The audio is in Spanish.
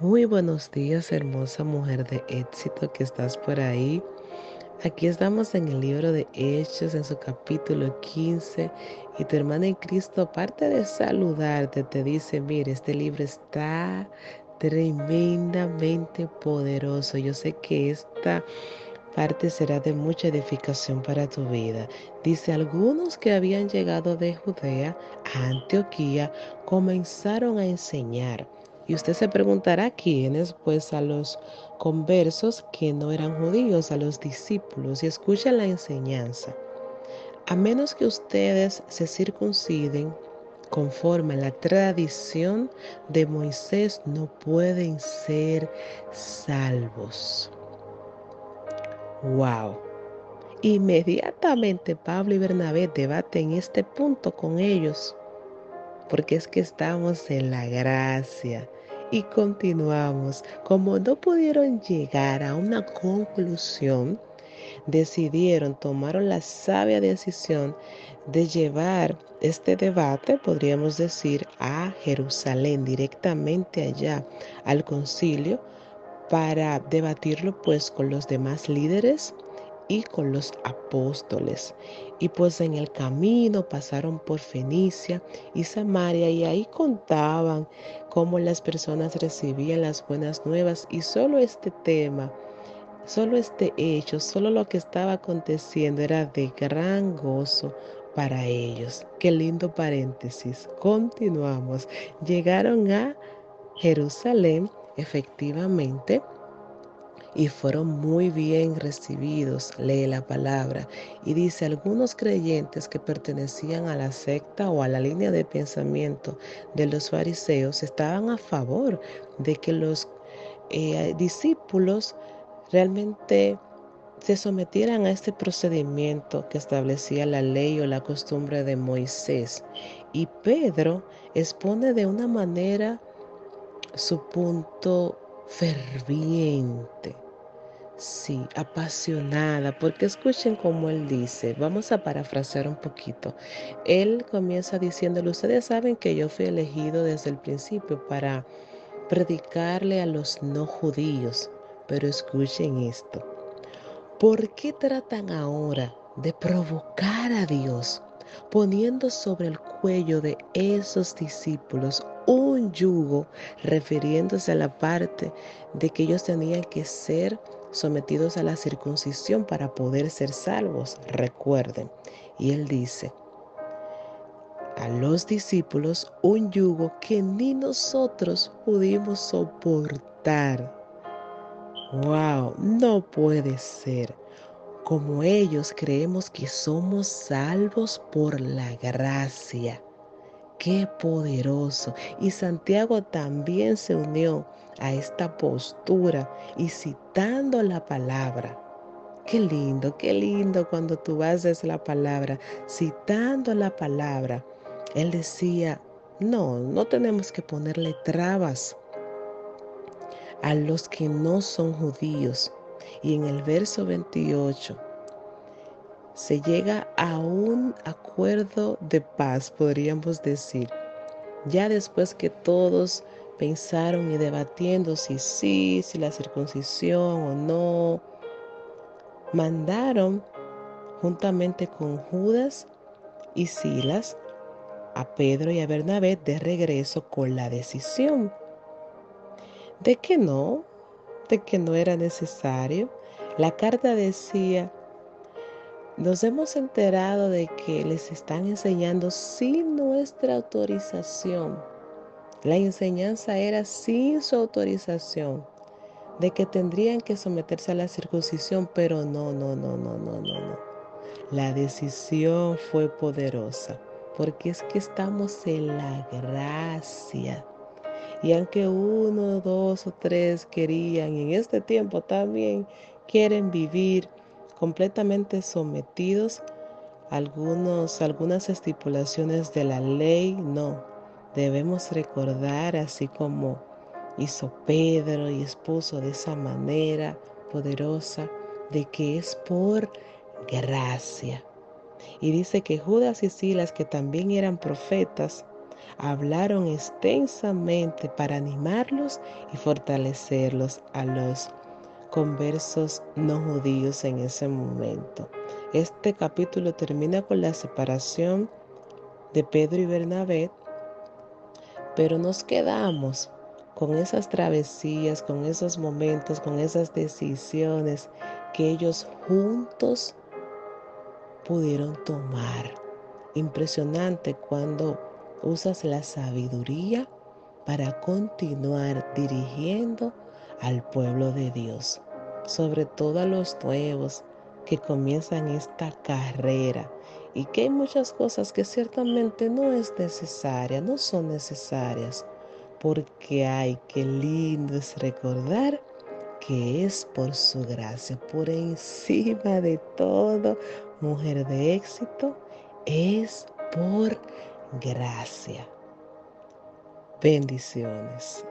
Muy buenos días, hermosa mujer de éxito que estás por ahí. Aquí estamos en el libro de Hechos, en su capítulo 15, y tu hermana en Cristo, aparte de saludarte, te dice, mire, este libro está tremendamente poderoso. Yo sé que esta parte será de mucha edificación para tu vida. Dice, algunos que habían llegado de Judea a Antioquía comenzaron a enseñar y usted se preguntará quiénes, pues a los conversos que no eran judíos, a los discípulos, y escuchen la enseñanza. A menos que ustedes se circunciden conforme a la tradición de Moisés, no pueden ser salvos. ¡Wow! Inmediatamente Pablo y Bernabé debaten este punto con ellos porque es que estamos en la gracia. Y continuamos. Como no pudieron llegar a una conclusión, decidieron, tomaron la sabia decisión de llevar este debate, podríamos decir, a Jerusalén, directamente allá, al concilio, para debatirlo pues con los demás líderes y con los apóstoles. Y pues en el camino pasaron por Fenicia y Samaria y ahí contaban cómo las personas recibían las buenas nuevas y solo este tema, solo este hecho, solo lo que estaba aconteciendo era de gran gozo para ellos. Qué lindo paréntesis. Continuamos. Llegaron a Jerusalén, efectivamente y fueron muy bien recibidos, lee la palabra, y dice, algunos creyentes que pertenecían a la secta o a la línea de pensamiento de los fariseos estaban a favor de que los eh, discípulos realmente se sometieran a este procedimiento que establecía la ley o la costumbre de Moisés. Y Pedro expone de una manera su punto ferviente Sí, apasionada, porque escuchen como él dice, vamos a parafrasear un poquito. Él comienza diciéndole, ustedes saben que yo fui elegido desde el principio para predicarle a los no judíos, pero escuchen esto. ¿Por qué tratan ahora de provocar a Dios poniendo sobre el cuello de esos discípulos un yugo, refiriéndose a la parte de que ellos tenían que ser sometidos a la circuncisión para poder ser salvos, recuerden. Y él dice, a los discípulos un yugo que ni nosotros pudimos soportar. ¡Wow! No puede ser. Como ellos creemos que somos salvos por la gracia. Qué poderoso. Y Santiago también se unió a esta postura y citando la palabra. Qué lindo, qué lindo cuando tú haces la palabra, citando la palabra. Él decía, no, no tenemos que ponerle trabas a los que no son judíos. Y en el verso 28 se llega a un acuerdo de paz, podríamos decir. Ya después que todos pensaron y debatiendo si sí, si la circuncisión o no, mandaron juntamente con Judas y Silas a Pedro y a Bernabé de regreso con la decisión de que no, de que no era necesario. La carta decía, nos hemos enterado de que les están enseñando sin nuestra autorización la enseñanza era sin su autorización, de que tendrían que someterse a la circuncisión, pero no, no, no, no, no, no, no. La decisión fue poderosa, porque es que estamos en la gracia. Y aunque uno, dos o tres querían, en este tiempo también quieren vivir completamente sometidos a algunos, algunas estipulaciones de la ley, no, Debemos recordar, así como hizo Pedro y expuso de esa manera poderosa, de que es por gracia. Y dice que Judas y Silas, que también eran profetas, hablaron extensamente para animarlos y fortalecerlos a los conversos no judíos en ese momento. Este capítulo termina con la separación de Pedro y Bernabé, pero nos quedamos con esas travesías, con esos momentos, con esas decisiones que ellos juntos pudieron tomar. Impresionante cuando usas la sabiduría para continuar dirigiendo al pueblo de Dios, sobre todo a los nuevos que comienzan esta carrera y que hay muchas cosas que ciertamente no es necesaria, no son necesarias, porque hay que lindo es recordar que es por su gracia, por encima de todo, mujer de éxito, es por gracia. Bendiciones.